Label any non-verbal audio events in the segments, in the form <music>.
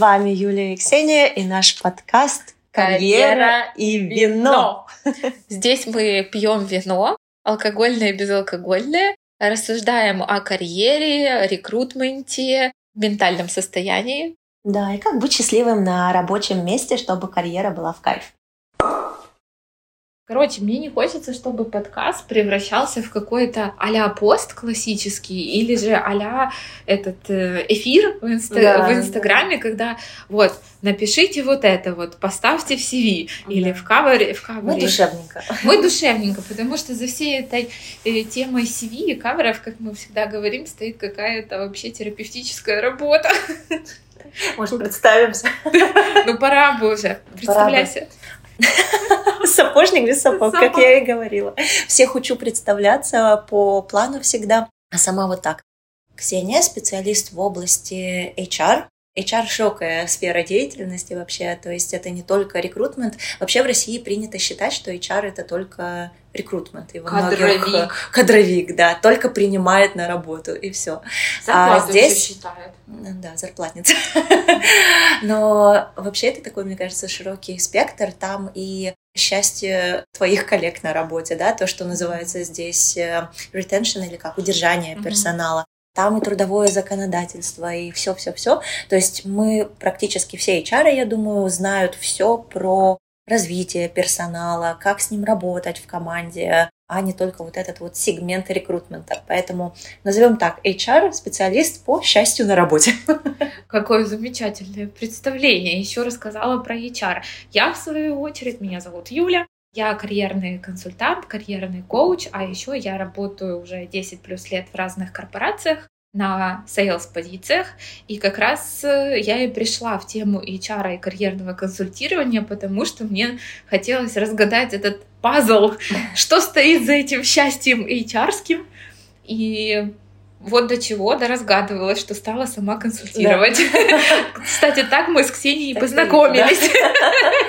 вами Юлия и Ксения и наш подкаст «Карьера и вино». Здесь мы пьем вино, алкогольное и безалкогольное, рассуждаем о карьере, рекрутменте, ментальном состоянии. Да, и как быть счастливым на рабочем месте, чтобы карьера была в кайф. Короче, мне не хочется, чтобы подкаст превращался в какой-то а-ля пост классический или же а этот э, эфир в, инста- да, в Инстаграме, да. когда вот напишите вот это вот, поставьте в CV да. или в кавере. В кавере. Мы душевненько. Мы душевненько, потому что за всей этой э, темой CV и каверов, как мы всегда говорим, стоит какая-то вообще терапевтическая работа. Может, представимся? Ну, пора бы уже. Представляйся. Сапожник без сапог, как я и говорила. Всех учу представляться по плану всегда, а сама вот так. Ксения, специалист в области HR, HR широкая сфера деятельности вообще, то есть это не только рекрутмент. Вообще в России принято считать, что HR это только рекрутмент. И кадровик. Многих, кадровик, да, только принимает на работу и все. а здесь считает. Да, зарплатница. <laughs> Но вообще это такой, мне кажется, широкий спектр. Там и счастье твоих коллег на работе, да, то, что называется здесь э, retention или как удержание персонала. Там и трудовое законодательство, и все-все-все. То есть мы практически все HR, я думаю, знают все про развитие персонала, как с ним работать в команде, а не только вот этот вот сегмент рекрутмента. Поэтому назовем так, HR специалист по счастью на работе. Какое замечательное представление. Еще рассказала про HR. Я, в свою очередь, меня зовут Юля. Я карьерный консультант, карьерный коуч, а еще я работаю уже 10 плюс лет в разных корпорациях на sales позициях. И как раз э, я и пришла в тему HR и карьерного консультирования, потому что мне хотелось разгадать этот пазл, <laughs> что стоит за этим счастьем HR-ским. И вот до чего, да, разгадывалась, что стала сама консультировать. Да. <laughs> Кстати, так мы с Ксенией так познакомились. Да.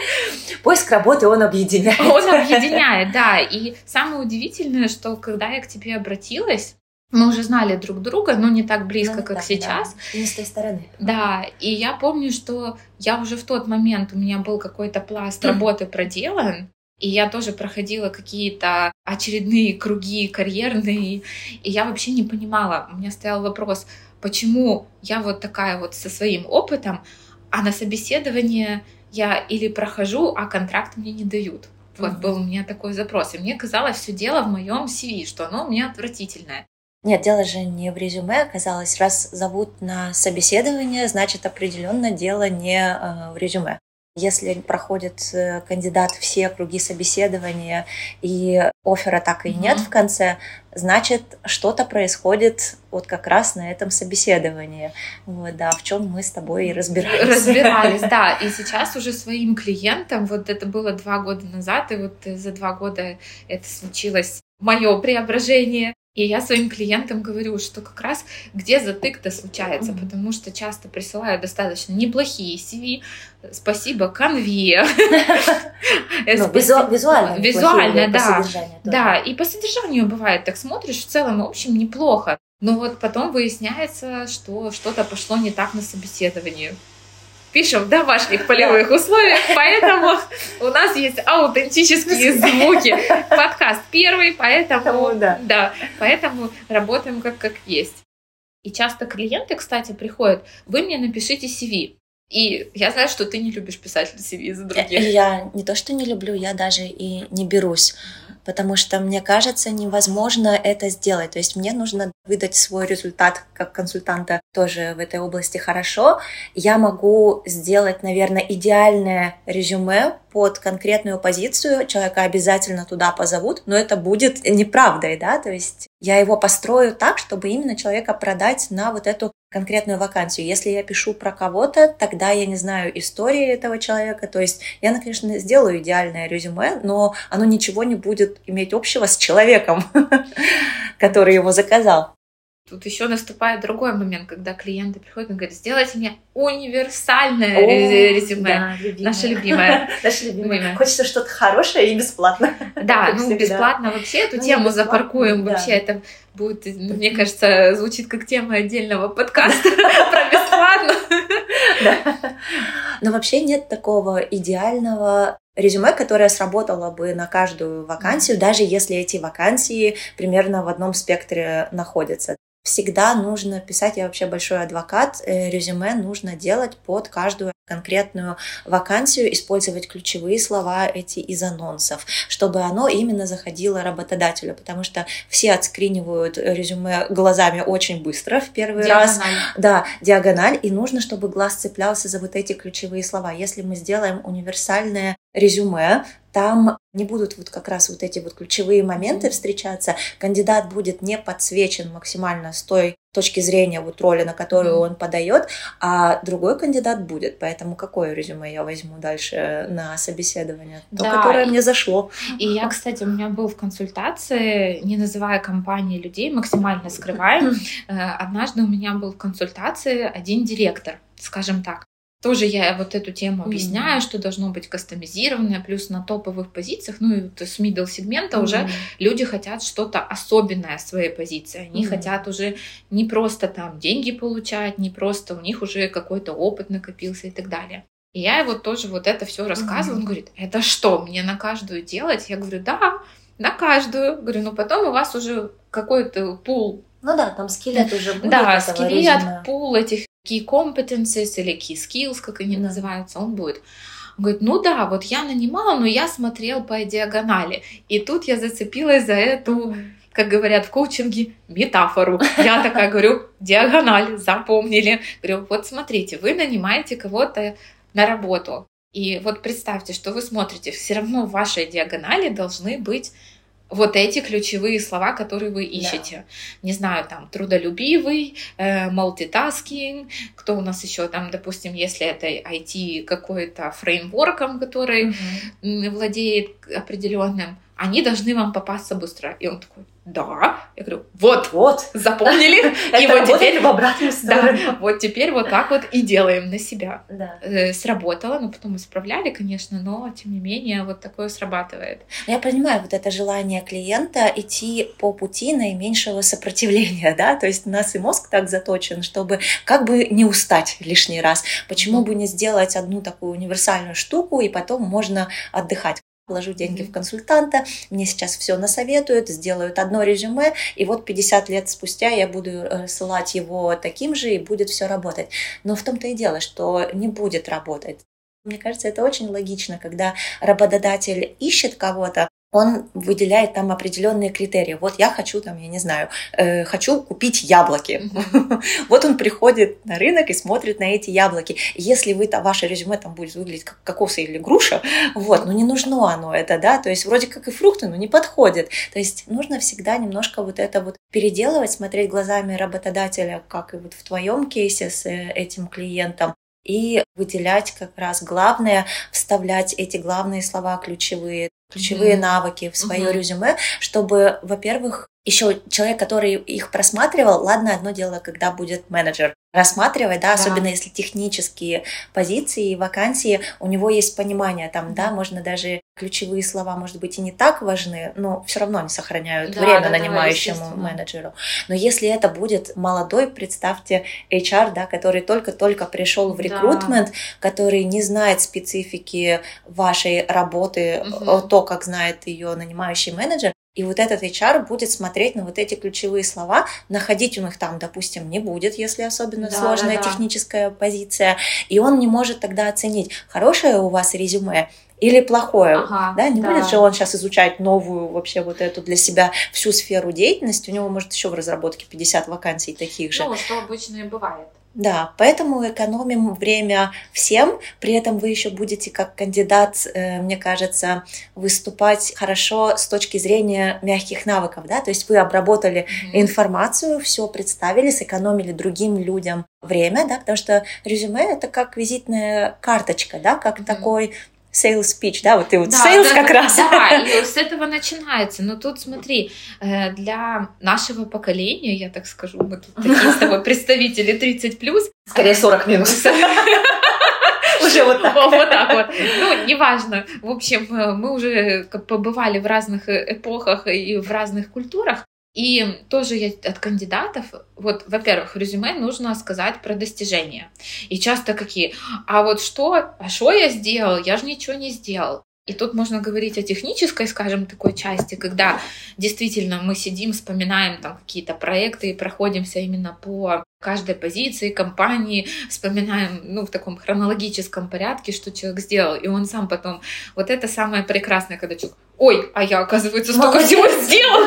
<laughs> Поиск работы он объединяет. Он объединяет, да. И самое удивительное, что когда я к тебе обратилась, мы уже знали друг друга, но не так близко, ну, как да, сейчас. Да. И с той стороны. Да, и я помню, что я уже в тот момент, у меня был какой-то пласт <clears throat> работы проделан, и я тоже проходила какие-то очередные круги карьерные, и я вообще не понимала. У меня стоял вопрос, почему я вот такая вот со своим опытом, а на собеседование я или прохожу, а контракт мне не дают. Вот был у меня такой запрос. И мне казалось, все дело в моем CV, что оно у меня отвратительное. Нет, дело же не в резюме оказалось. Раз зовут на собеседование, значит определенно дело не э, в резюме. Если проходит э, кандидат все круги собеседования и оффера так и mm-hmm. нет в конце, значит что-то происходит вот как раз на этом собеседовании. Вот, да, в чем мы с тобой и разбирались. Разбирались, <laughs> да. И сейчас уже своим клиентам, вот это было два года назад, и вот за два года это случилось мое преображение. И я своим клиентам говорю, что как раз где затык-то случается, mm-hmm. потому что часто присылают достаточно неплохие CV. Спасибо конве. <laughs> Ну, визуально. Визуально, да. Да, и по содержанию бывает, так смотришь, в целом, в общем, неплохо. Но вот потом выясняется, что что-то пошло не так на собеседовании пишем в домашних полевых условиях, поэтому у нас есть аутентические звуки. Подкаст первый, поэтому, да. да, поэтому работаем как, как есть. И часто клиенты, кстати, приходят, вы мне напишите CV. И я знаю, что ты не любишь писать CV за других. Я не то, что не люблю, я даже и не берусь потому что мне кажется, невозможно это сделать. То есть мне нужно выдать свой результат как консультанта тоже в этой области хорошо. Я могу сделать, наверное, идеальное резюме под конкретную позицию, человека обязательно туда позовут, но это будет неправдой, да, то есть я его построю так, чтобы именно человека продать на вот эту конкретную вакансию. Если я пишу про кого-то, тогда я не знаю истории этого человека. То есть я, конечно, сделаю идеальное резюме, но оно ничего не будет иметь общего с человеком, <laughs> который его заказал. Тут еще наступает другой момент, когда клиенты приходят и говорят, сделайте мне универсальное О, резюме. Да, любимое. Наше любимое. <laughs> Наше любимое. Хочется что-то хорошее и бесплатно. <laughs> Да, ну бесплатно вообще эту ну, тему запаркуем. Вообще это будет, мне кажется, звучит как тема отдельного подкаста <laughs> про бесплатно. Но вообще нет такого идеального резюме, которое сработало бы на каждую вакансию, даже если эти вакансии примерно в одном спектре находятся всегда нужно писать, я вообще большой адвокат, э, резюме нужно делать под каждую конкретную вакансию, использовать ключевые слова эти из анонсов, чтобы оно именно заходило работодателю, потому что все отскринивают резюме глазами очень быстро в первый диагональ. раз. Да, диагональ, и нужно, чтобы глаз цеплялся за вот эти ключевые слова. Если мы сделаем универсальное резюме, там не будут вот как раз вот эти вот ключевые моменты встречаться, кандидат будет не подсвечен максимально с той точки зрения вот роли, на которую он подает, а другой кандидат будет. Поэтому какое резюме я возьму дальше на собеседование? То, да. которое мне зашло. И я, кстати, у меня был в консультации, не называя компании людей, максимально скрываем. Э, однажды у меня был в консультации один директор, скажем так. Тоже я вот эту тему объясняю, mm-hmm. что должно быть кастомизированное, плюс на топовых позициях, ну и с middle сегмента mm-hmm. уже люди хотят что-то особенное в своей позиции. Они mm-hmm. хотят уже не просто там деньги получать, не просто у них уже какой-то опыт накопился и так далее. И я его тоже вот это все рассказывала. Mm-hmm. Он говорит, это что, мне на каждую делать? Я говорю, да, на каждую. Говорю, ну потом у вас уже какой-то пул ну да, там скелет уже будет. Да, скелет, пул этих key competencies или key skills, как они называются, он будет. Он говорит, ну да, вот я нанимала, но я смотрел по диагонали. И тут я зацепилась за эту, как говорят в коучинге, метафору. Я такая говорю, диагональ, запомнили. Говорю, вот смотрите, вы нанимаете кого-то на работу. И вот представьте, что вы смотрите, все равно в вашей диагонали должны быть вот эти ключевые слова, которые вы ищете. Да. Не знаю, там, трудолюбивый, э, multitasking, кто у нас еще там, допустим, если это IT какой-то фреймворком, который угу. владеет определенным, они должны вам попасться быстро. И он такой, да. Я говорю, вот, вот, запомнили. <laughs> И вот теперь в обратную сторону. Вот теперь вот так вот и делаем на себя. Да. Э, сработало, но потом исправляли, конечно, но тем не менее вот такое срабатывает. Я понимаю вот это желание клиента идти по пути наименьшего сопротивления, <laughs> да, то есть у нас и мозг так заточен, чтобы как бы не устать лишний раз. Почему бы не сделать одну такую универсальную штуку, и потом можно отдыхать вложу деньги в консультанта, мне сейчас все насоветуют, сделают одно резюме, и вот 50 лет спустя я буду э, ссылать его таким же, и будет все работать. Но в том-то и дело, что не будет работать. Мне кажется, это очень логично, когда работодатель ищет кого-то, он выделяет там определенные критерии. Вот я хочу там, я не знаю, э, хочу купить яблоки. <laughs> Вот он приходит на рынок и смотрит на эти яблоки. Если вы там, ваше резюме там будет выглядеть как кокосы или груша, вот, ну не нужно оно это, да, то есть вроде как и фрукты, но не подходит. То есть нужно всегда немножко вот это вот переделывать, смотреть глазами работодателя, как и вот в твоем кейсе с э, этим клиентом, и выделять как раз главное, вставлять эти главные слова ключевые, ключевые mm-hmm. навыки в свое mm-hmm. резюме, чтобы, во-первых, еще человек, который их просматривал, ладно, одно дело, когда будет менеджер рассматривать, да, да, особенно если технические позиции и вакансии, у него есть понимание, там, да, можно даже ключевые слова, может быть, и не так важны, но все равно они сохраняют да, время да, нанимающему да, менеджеру. Но если это будет молодой, представьте, HR, да, который только-только пришел в рекрутмент, да. который не знает специфики вашей работы, угу. то, как знает ее нанимающий менеджер, и вот этот HR будет смотреть на вот эти ключевые слова, находить у них там, допустим, не будет, если особенно да, сложная да, да. техническая позиция, и он не может тогда оценить, хорошее у вас резюме или плохое, ага, да, не да. будет же он сейчас изучать новую вообще вот эту для себя всю сферу деятельности, у него может еще в разработке 50 вакансий таких же. Ну, что обычно и бывает. Да, поэтому экономим время всем, при этом вы еще будете как кандидат, э, мне кажется, выступать хорошо с точки зрения мягких навыков, да, то есть вы обработали mm-hmm. информацию, все представили, сэкономили другим людям время, да, потому что резюме это как визитная карточка, да, как mm-hmm. такой sales pitch, да, вот ты вот да, sales да, как да, раз. Да, <laughs> и с этого начинается. Но тут смотри, э, для нашего поколения, я так скажу, мы тут такие с тобой <laughs> представители 30 плюс. Скорее 40 минус. <laughs> Уже вот так. Вот так вот. Ну, неважно. В общем, э, мы уже побывали в разных э, эпохах и в разных культурах. И тоже я от кандидатов, вот, во-первых, в резюме нужно сказать про достижения. И часто какие, а вот что, а что я сделал? Я же ничего не сделал. И тут можно говорить о технической, скажем, такой части, когда действительно мы сидим, вспоминаем там какие-то проекты и проходимся именно по каждой позиции компании, вспоминаем, ну, в таком хронологическом порядке, что человек сделал, и он сам потом, вот это самое прекрасное, когда человек, ой, а я, оказывается, столько Молодец. всего сделал.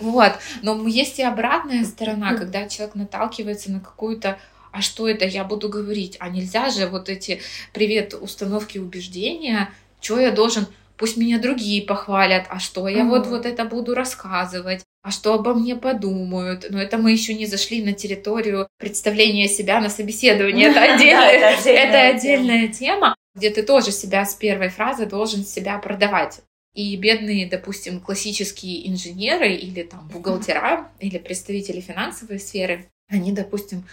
Вот. Но есть и обратная сторона, когда человек наталкивается на какую-то а что это я буду говорить? А нельзя же вот эти привет установки убеждения, что я должен пусть меня другие похвалят, а что я вот вот это буду рассказывать, а что обо мне подумают. Но это мы еще не зашли на территорию представления себя на собеседовании. <laughs> Это отдельная, это отдельная тема, где ты тоже себя с первой фразы должен себя продавать. И бедные, допустим, классические инженеры или там бухгалтера или представители финансовой сферы, они, допустим,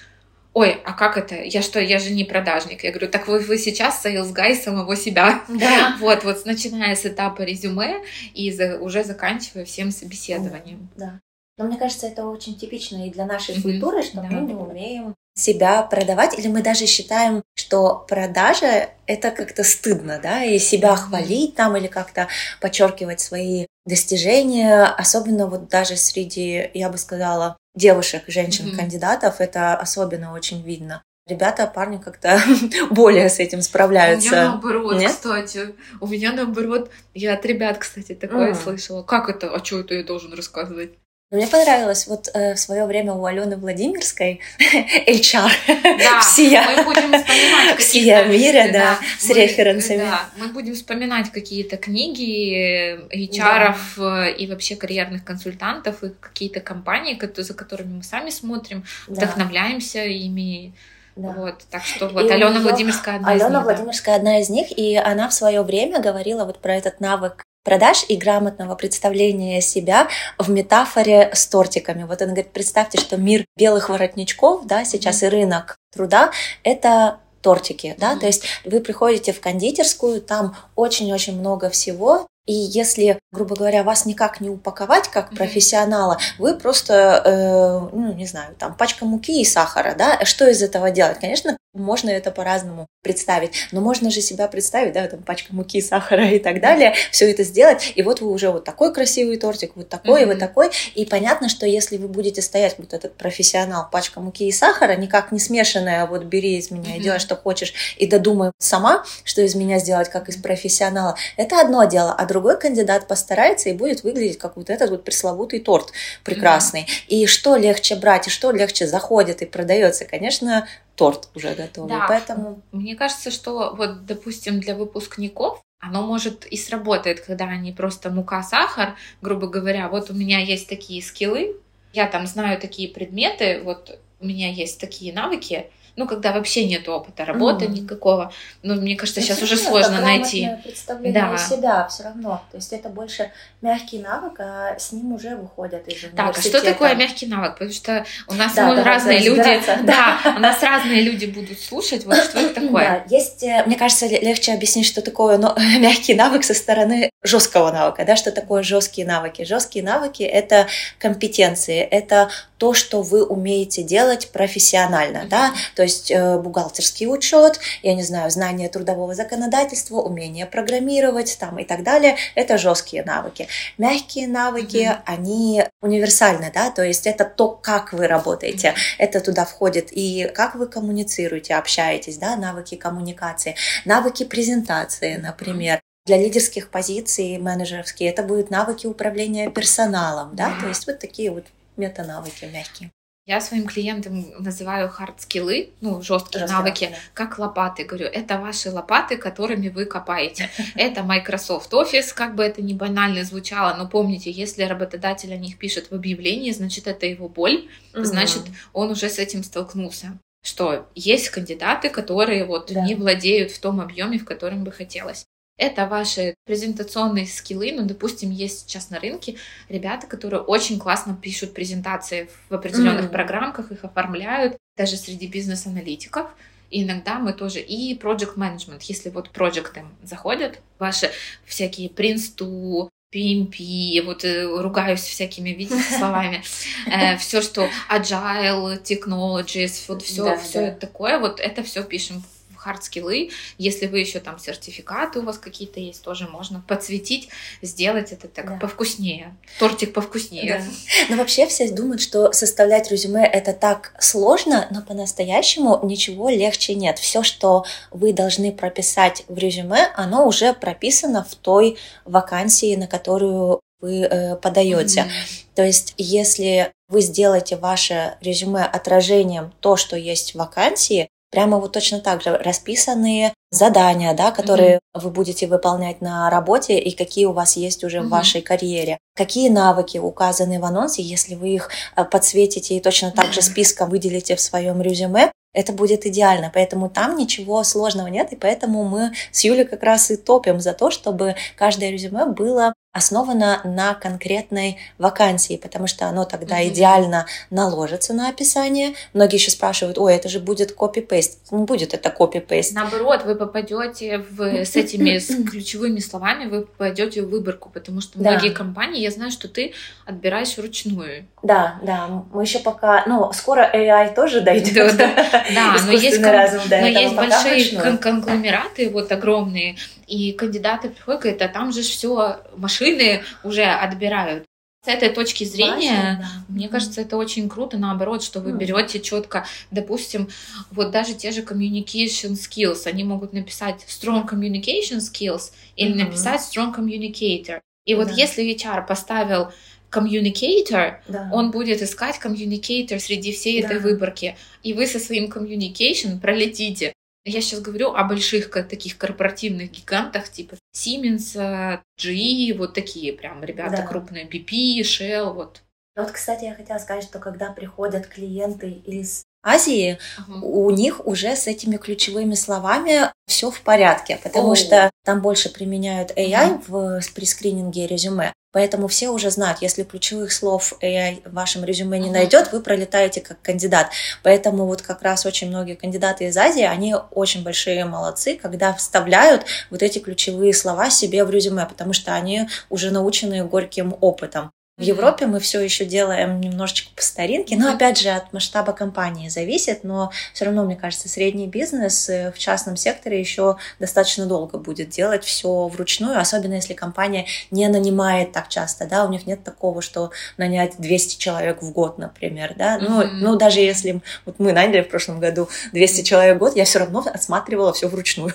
ой, а как это? Я что, я же не продажник. Я говорю, так вы, вы сейчас sales guy самого себя. Да. <laughs> Вот, вот начиная с этапа резюме и за, уже заканчивая всем собеседованием. Да. Но мне кажется, это очень типично и для нашей mm-hmm. культуры, что да. мы не умеем себя продавать, или мы даже считаем, что продажа — это как-то стыдно, да, и себя хвалить там, или как-то подчеркивать свои достижения, особенно вот даже среди, я бы сказала, девушек, женщин-кандидатов, mm-hmm. это особенно очень видно. Ребята, парни как-то <laughs> более с этим справляются. У меня наоборот, Нет? кстати. У меня наоборот, я от ребят, кстати, такое mm. слышала. Как это? А что это я должен рассказывать? Мне понравилось вот э, в свое время у Алены Владимирской <laughs> HR да, <laughs> всея, мы будем вспоминать всея мира, да, да, с мы, референсами. Да, мы будем вспоминать какие-то книги HR да. Э, и вообще карьерных консультантов и какие-то компании, за которыми мы сами смотрим, да. вдохновляемся ими. Да. Вот, так что вот и Алена Владимирская одна Алена из них. Владимирская да. одна из них, и она в свое время говорила вот про этот навык продаж и грамотного представления себя в метафоре с тортиками. Вот она говорит, представьте, что мир белых воротничков, да, сейчас mm-hmm. и рынок труда — это тортики, да, mm-hmm. то есть вы приходите в кондитерскую, там очень-очень много всего, и если, грубо говоря, вас никак не упаковать как профессионала, вы просто, э, ну, не знаю, там, пачка муки и сахара, да, что из этого делать? Конечно, можно это по-разному представить, но можно же себя представить, да, там, пачка муки, сахара и так далее, все это сделать, и вот вы уже вот такой красивый тортик, вот такой, mm-hmm. вот такой, и понятно, что если вы будете стоять, вот этот профессионал, пачка муки и сахара, никак не смешанная, вот бери из меня mm-hmm. делай, что хочешь, и додумай сама, что из меня сделать, как из профессионала, это одно дело, а другой кандидат постарается и будет выглядеть как вот этот вот пресловутый торт прекрасный. Mm-hmm. И что легче брать, и что легче заходит и продается, конечно, торт уже готовый. Да. Поэтому... Мне кажется, что вот, допустим, для выпускников оно может и сработает, когда они просто мука, сахар, грубо говоря, вот у меня есть такие скиллы, я там знаю такие предметы, вот у меня есть такие навыки, ну, когда вообще нет опыта работы mm. никакого. Ну, мне кажется, сейчас уже сложно найти. представление да. себя все равно. То есть это больше мягкий навык, а с ним уже выходят из университета. Так, а что такое мягкий навык? Потому что у нас да, ну, разные люди, да, у нас разные люди будут слушать. Вот что это <laughs> такое? Да, есть, э, мне кажется, легче объяснить, что такое но, <laughs> мягкий навык со стороны жесткого навыка, да, что такое жесткие навыки. Жесткие навыки это компетенции, это то, что вы умеете делать профессионально, да, то есть э, бухгалтерский учет, я не знаю, знание трудового законодательства, умение программировать там и так далее, это жесткие навыки. Мягкие навыки, mm-hmm. они универсальны, да, то есть это то, как вы работаете, mm-hmm. это туда входит и как вы коммуницируете, общаетесь, да, навыки коммуникации, навыки презентации, например, для лидерских позиций менеджерские это будут навыки управления персоналом, да, то есть вот такие вот метанавыки мягкие. Я своим клиентам называю хард-скиллы, ну, жесткие Жесткие навыки, да. как лопаты. Говорю, это ваши лопаты, которыми вы копаете. Это Microsoft Office, как бы это ни банально звучало, но помните, если работодатель о них пишет в объявлении, значит, это его боль, значит, он уже с этим столкнулся. Что есть кандидаты, которые вот да. не владеют в том объеме, в котором бы хотелось. Это ваши презентационные скиллы. Ну, допустим, есть сейчас на рынке ребята, которые очень классно пишут презентации в определенных mm. программках, их оформляют, даже среди бизнес-аналитиков. И иногда мы тоже и project management, если вот проекты заходят, ваши всякие Prince to PMP, вот э, ругаюсь всякими, видите, <laughs> словами, э, все, что agile, technologies, вот все, все такое, вот это все пишем хард-скиллы. Если вы еще там сертификаты у вас какие-то есть, тоже можно подсветить, сделать это так да. повкуснее. Тортик повкуснее. Да. Но вообще все думают, что составлять резюме это так сложно, но по-настоящему ничего легче нет. Все, что вы должны прописать в резюме, оно уже прописано в той вакансии, на которую вы э, подаете. Mm-hmm. То есть, если вы сделаете ваше резюме отражением то, что есть в вакансии, прямо вот точно так же расписанные задания, да, которые mm-hmm. вы будете выполнять на работе и какие у вас есть уже mm-hmm. в вашей карьере. Какие навыки указаны в анонсе, если вы их э, подсветите и точно так же списком выделите в своем резюме, это будет идеально. Поэтому там ничего сложного нет, и поэтому мы с Юлей как раз и топим за то, чтобы каждое резюме было основано на конкретной вакансии, потому что оно тогда mm-hmm. идеально наложится на описание. Многие еще спрашивают, ой, это же будет копи-пейст. Не будет это копи-пейст. Наоборот, вы попадете в, с этими с <clears throat> ключевыми словами, вы попадете в выборку, потому что да. многие компании, я знаю, что ты отбираешь вручную. Да, да, мы еще пока, ну, скоро AI тоже дойдет. Да, да. <laughs> да но есть, разум, но есть большие конгломераты, вот огромные, и кандидаты приходят, говорят, а там же все машины уже отбирают. С этой точки зрения, Важно, да. мне кажется, это очень круто, наоборот, что вы берете четко, допустим, вот даже те же communication skills, они могут написать strong communication skills или mm-hmm. написать strong communicator. И вот да. если HR поставил communicator, да. он будет искать communicator среди всей да. этой выборки. И вы со своим communication пролетите. Я сейчас говорю о больших таких корпоративных гигантах, типа Siemens, GE, вот такие прям ребята да. крупные, BP, Shell, вот. Вот, кстати, я хотела сказать, что когда приходят клиенты из Азии, uh-huh. у них уже с этими ключевыми словами все в порядке, потому oh. что там больше применяют AI uh-huh. в, при скрининге резюме. Поэтому все уже знают, если ключевых слов AI в вашем резюме не найдет, вы пролетаете как кандидат. Поэтому вот как раз очень многие кандидаты из Азии, они очень большие молодцы, когда вставляют вот эти ключевые слова себе в резюме, потому что они уже научены горьким опытом. В Европе мы все еще делаем немножечко по старинке, но опять же от масштаба компании зависит, но все равно, мне кажется, средний бизнес э, в частном секторе еще достаточно долго будет делать все вручную, особенно если компания не нанимает так часто, да, у них нет такого, что нанять 200 человек в год, например, да, ну, mm-hmm. ну даже если вот мы наняли в прошлом году 200 человек в год, я все равно осматривала все вручную.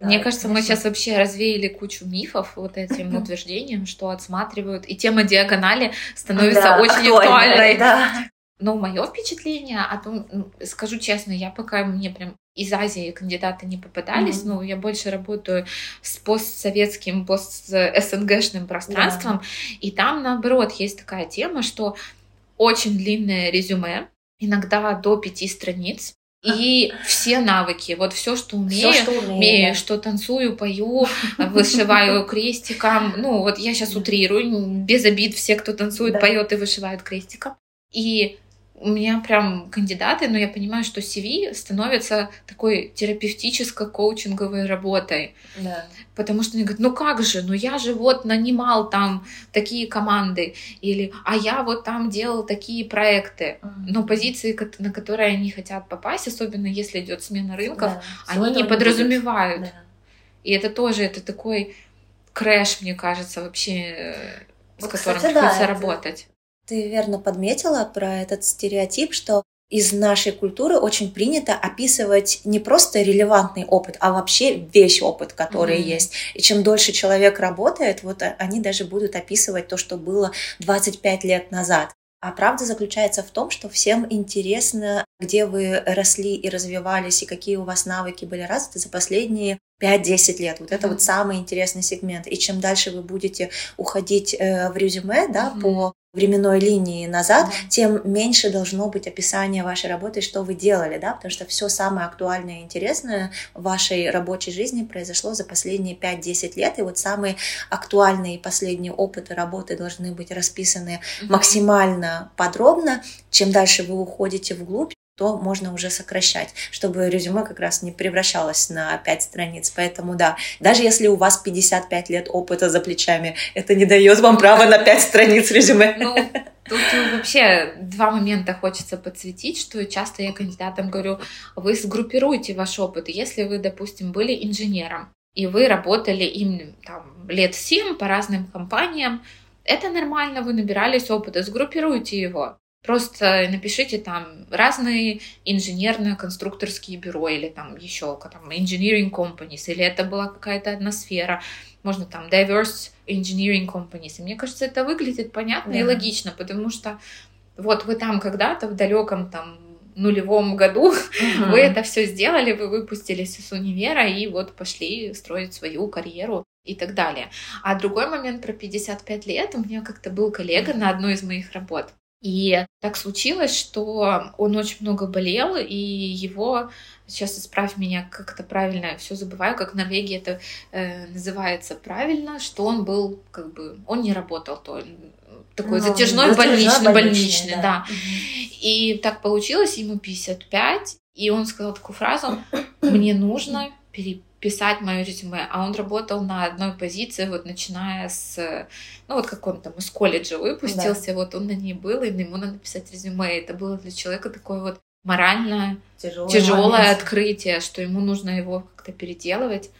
Мне кажется, мы сейчас вообще развеяли кучу мифов вот этим утверждением, что отсматривают, и тема диагонали становится да, очень актуальной. Да. Но мое впечатление о том, ну, скажу честно, я пока мне прям из Азии кандидаты не попадались, mm-hmm. но я больше работаю с постсоветским, пост-СНГшным пространством, yeah. и там, наоборот, есть такая тема, что очень длинное резюме, иногда до пяти страниц, и все навыки, вот все, что умею, все, что, умею, умею да. что танцую, пою, вышиваю <laughs> крестиком. Ну, вот я сейчас утрирую, без обид все, кто танцует, да. поет и вышивает крестиком. И у меня прям кандидаты, но я понимаю, что CV становится такой терапевтическо-коучинговой работой. Да. Потому что они говорят, ну как же, ну я же вот нанимал там такие команды, или а я вот там делал такие проекты. Но позиции, на которые они хотят попасть, особенно если идет смена рынков, да. они не подразумевают. Да. И это тоже, это такой крэш, мне кажется, вообще, вот, с которым кстати, приходится да, работать. Ты верно подметила про этот стереотип, что из нашей культуры очень принято описывать не просто релевантный опыт, а вообще весь опыт, который mm-hmm. есть. И чем дольше человек работает, вот они даже будут описывать то, что было 25 лет назад. А правда заключается в том, что всем интересно, где вы росли и развивались, и какие у вас навыки были развиты за последние 5-10 лет. Вот это mm-hmm. вот самый интересный сегмент. И чем дальше вы будете уходить э, в резюме, да, mm-hmm. по временной линии назад, mm-hmm. тем меньше должно быть описание вашей работы, что вы делали, да, потому что все самое актуальное и интересное в вашей рабочей жизни произошло за последние 5-10 лет, и вот самые актуальные и последние опыты работы должны быть расписаны mm-hmm. максимально подробно. Чем дальше вы уходите вглубь, то можно уже сокращать, чтобы резюме как раз не превращалось на 5 страниц. Поэтому да, даже если у вас 55 лет опыта за плечами, это не дает вам права на 5 страниц резюме. Ну, Тут вообще два момента хочется подсветить, что часто я кандидатам говорю, вы сгруппируйте ваш опыт. Если вы, допустим, были инженером, и вы работали им там, лет 7 по разным компаниям, это нормально, вы набирались опыта, сгруппируйте его. Просто напишите там разные инженерно-конструкторские бюро или там еще там engineering companies, или это была какая-то одна сфера, можно там diverse engineering companies. И мне кажется, это выглядит понятно да. и логично, потому что вот вы там когда-то в далеком там нулевом году <laughs> uh-huh. вы это все сделали, вы выпустились из универа и вот пошли строить свою карьеру и так далее. А другой момент про 55 лет. У меня как-то был коллега на одной из моих работ. И так случилось, что он очень много болел, и его, сейчас исправь меня, как это правильно, все забываю, как в Норвегии это э, называется правильно, что он был, как бы, он не работал, то такой ну, затяжной больничный, больничный, больничный, да. да. И так получилось, ему 55, и он сказал такую фразу, мне нужно переписать писать мое резюме, а он работал на одной позиции, вот начиная с, ну вот как он там из колледжа выпустился, да. вот он на ней был, и ему надо писать резюме, это было для человека такое вот морально тяжелое, тяжелое открытие, что ему нужно его как-то переделывать,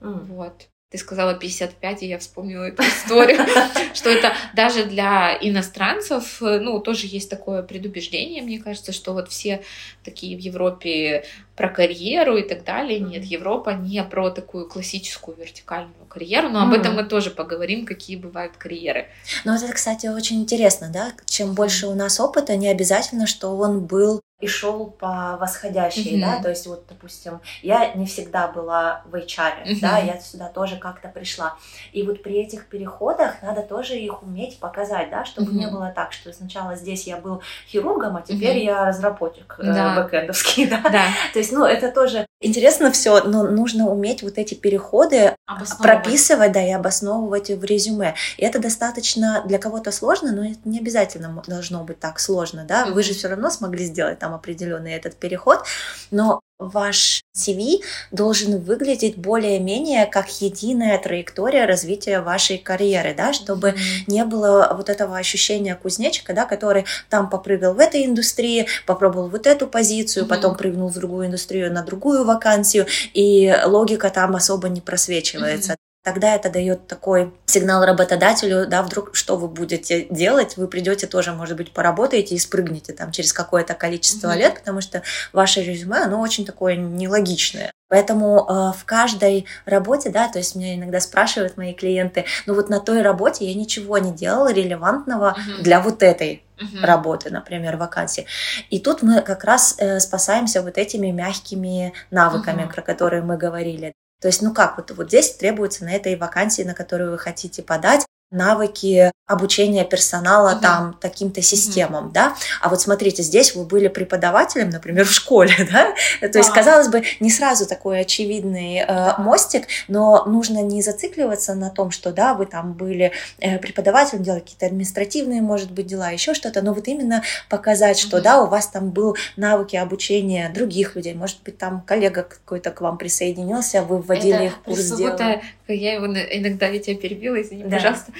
mm. вот. Ты сказала 55, и я вспомнила эту историю, <laughs> что это даже для иностранцев, ну, тоже есть такое предубеждение, мне кажется, что вот все такие в Европе про карьеру и так далее. Нет, Европа не про такую классическую вертикальную карьеру, но об этом мы тоже поговорим, какие бывают карьеры. Ну, вот это, кстати, очень интересно, да? Чем больше у нас опыта, не обязательно, что он был и шел по восходящей, mm-hmm. да, то есть вот, допустим, я не всегда была в HR, mm-hmm. да, я сюда тоже как-то пришла, и вот при этих переходах надо тоже их уметь показать, да, чтобы mm-hmm. не было так, что сначала здесь я был хирургом, а теперь mm-hmm. я разработчик да. э, бэкэндовский, <laughs> да, да, то есть, ну, это тоже интересно все, но нужно уметь вот эти переходы прописывать, да, и обосновывать в резюме, и это достаточно для кого-то сложно, но это не обязательно должно быть так сложно, да, вы же все равно смогли сделать там определенный этот переход, но ваш CV должен выглядеть более-менее как единая траектория развития вашей карьеры, да, чтобы не было вот этого ощущения кузнечика, да, который там попрыгал в этой индустрии, попробовал вот эту позицию, mm-hmm. потом прыгнул в другую индустрию на другую вакансию, и логика там особо не просвечивается. Mm-hmm. Тогда это дает такой сигнал работодателю, да, вдруг что вы будете делать, вы придете тоже, может быть, поработаете и спрыгнете там через какое-то количество mm-hmm. лет, потому что ваше резюме, оно очень такое нелогичное. Поэтому э, в каждой работе, да, то есть меня иногда спрашивают мои клиенты, ну вот на той работе я ничего не делала релевантного mm-hmm. для вот этой uh-huh. работы, например, вакансии. И тут мы как раз э, спасаемся вот этими мягкими навыками, uh-huh. про которые мы говорили. То есть, ну как, вот, вот здесь требуется на этой вакансии, на которую вы хотите подать, навыки обучения персонала угу. там таким-то системам, угу. да. А вот смотрите, здесь вы были преподавателем, например, в школе, <laughs> да. То да. есть, казалось бы, не сразу такой очевидный э, мостик, но нужно не зацикливаться на том, что, да, вы там были э, преподавателем, делали какие-то административные, может быть, дела, еще что-то, но вот именно показать, что, угу. да, у вас там был навыки обучения других людей, может быть, там коллега какой-то к вам присоединился, вы вводили Это их в курс дела. Я его иногда я тебя перебила, извини, да. пожалуйста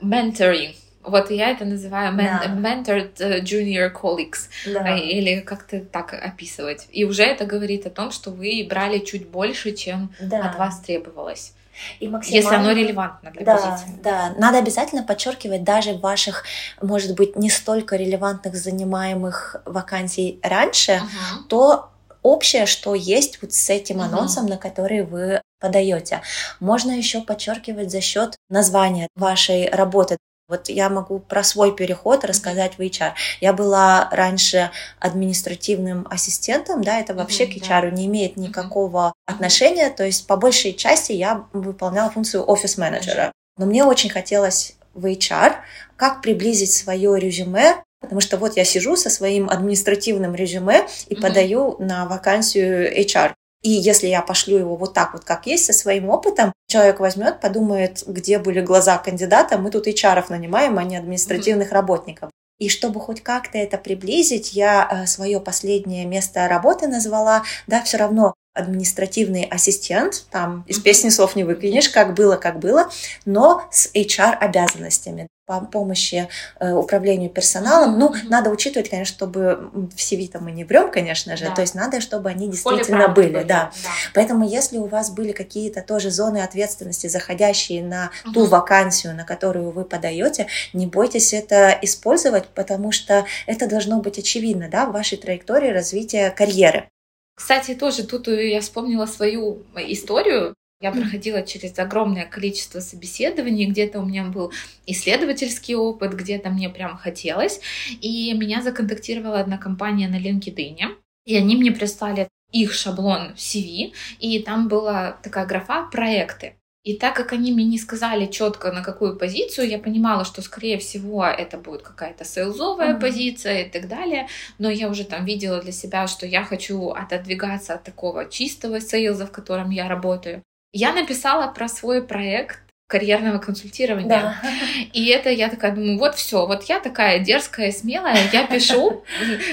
mentoring. Вот я это называю men- да. mentored э, junior colleagues, да. Э, или как-то так описывать. И уже это говорит о том, что вы брали чуть больше, чем да. от вас требовалось. И максимально... Если оно релевантно для да, позиции. Да, надо обязательно подчеркивать даже ваших, может быть, не столько релевантных занимаемых вакансий раньше, uh-huh. то общее, что есть вот с этим анонсом, uh-huh. на который вы подаете. Можно еще подчеркивать за счет названия вашей работы. Вот я могу про свой переход рассказать в HR. Я была раньше административным ассистентом, да, это вообще mm-hmm, к HR да. не имеет никакого mm-hmm. отношения, то есть по большей части я выполняла функцию офис-менеджера. Но мне очень хотелось в HR, как приблизить свое резюме Потому что вот я сижу со своим административным резюме и mm-hmm. подаю на вакансию HR. И если я пошлю его вот так вот, как есть, со своим опытом, человек возьмет, подумает, где были глаза кандидата, мы тут HR нанимаем, а не административных mm-hmm. работников. И чтобы хоть как-то это приблизить, я э, свое последнее место работы назвала, да, все равно административный ассистент, там из песни слов не выкинешь, как было, как было, но с HR обязанностями по помощи э, управлению персоналом. Ну, надо учитывать, конечно, чтобы в CV-то мы не врем, конечно же, да. то есть надо, чтобы они действительно были, были, да. да. Поэтому если у вас были какие-то тоже зоны ответственности, заходящие на угу. ту вакансию, на которую вы подаете, не бойтесь это использовать, потому что это должно быть очевидно, да, в вашей траектории развития карьеры. Кстати, тоже тут я вспомнила свою историю. Я проходила через огромное количество собеседований, где-то у меня был исследовательский опыт, где-то мне прям хотелось. И меня законтактировала одна компания на LinkedIn, и они мне прислали их шаблон CV, и там была такая графа «проекты». И так как они мне не сказали четко, на какую позицию, я понимала, что, скорее всего, это будет какая-то сейлзовая mm-hmm. позиция и так далее. Но я уже там видела для себя, что я хочу отодвигаться от такого чистого сейлза, в котором я работаю. Я написала про свой проект карьерного консультирования. Да. И это я такая думаю, вот все, вот я такая дерзкая, смелая, я пишу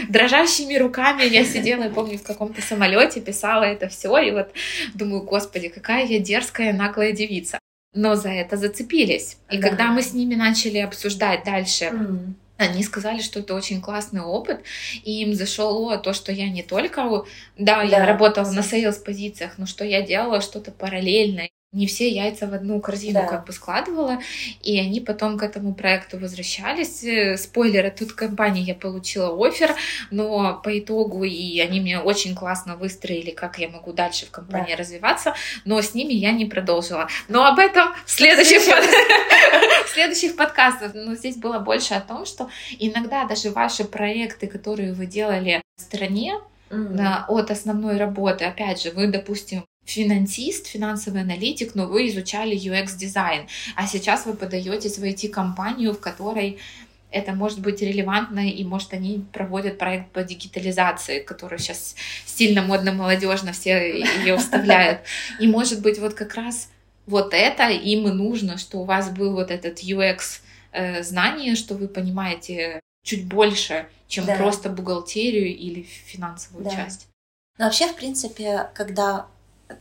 дрожащими руками. Я сидела, я помню, в каком-то самолете писала это все, и вот думаю, господи, какая я дерзкая, наглая девица. Но за это зацепились. И да. когда мы с ними начали обсуждать дальше, mm. Они сказали, что это очень классный опыт, и им зашло то, что я не только, да, да я работала на sales позициях, но что я делала что-то параллельно не все яйца в одну корзину да. как бы складывала, и они потом к этому проекту возвращались. Э, спойлер, от той компании я получила offer, но по итогу и они меня очень классно выстроили, как я могу дальше в компании да. развиваться, но с ними я не продолжила. Но об этом в следующих, <laughs> в следующих подкастах. Но здесь было больше о том, что иногда даже ваши проекты, которые вы делали в стране, mm-hmm. от основной работы, опять же, вы, допустим, финансист, финансовый аналитик, но вы изучали UX-дизайн, а сейчас вы подаетесь в IT-компанию, в которой это может быть релевантно, и может они проводят проект по дигитализации, который сейчас стильно, модно, молодежно все ее вставляют. И может быть вот как раз вот это им и нужно, что у вас был вот этот UX э, знание, что вы понимаете чуть больше, чем да. просто бухгалтерию или финансовую да. часть. Но вообще, в принципе, когда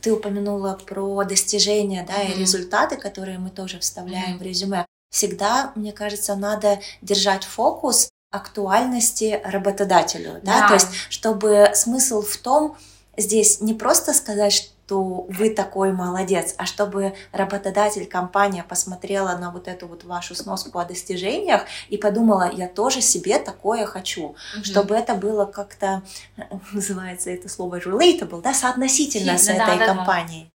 ты упомянула про достижения, да, mm-hmm. и результаты, которые мы тоже вставляем mm-hmm. в резюме. Всегда, мне кажется, надо держать фокус актуальности работодателю, да, да, то есть чтобы смысл в том здесь не просто сказать, что вы такой молодец, а чтобы работодатель, компания посмотрела на вот эту вот вашу сноску о достижениях и подумала, я тоже себе такое хочу, угу. чтобы это было как-то, <laughs> называется это слово relatable, да, соотносительно с этой да, компанией. Да.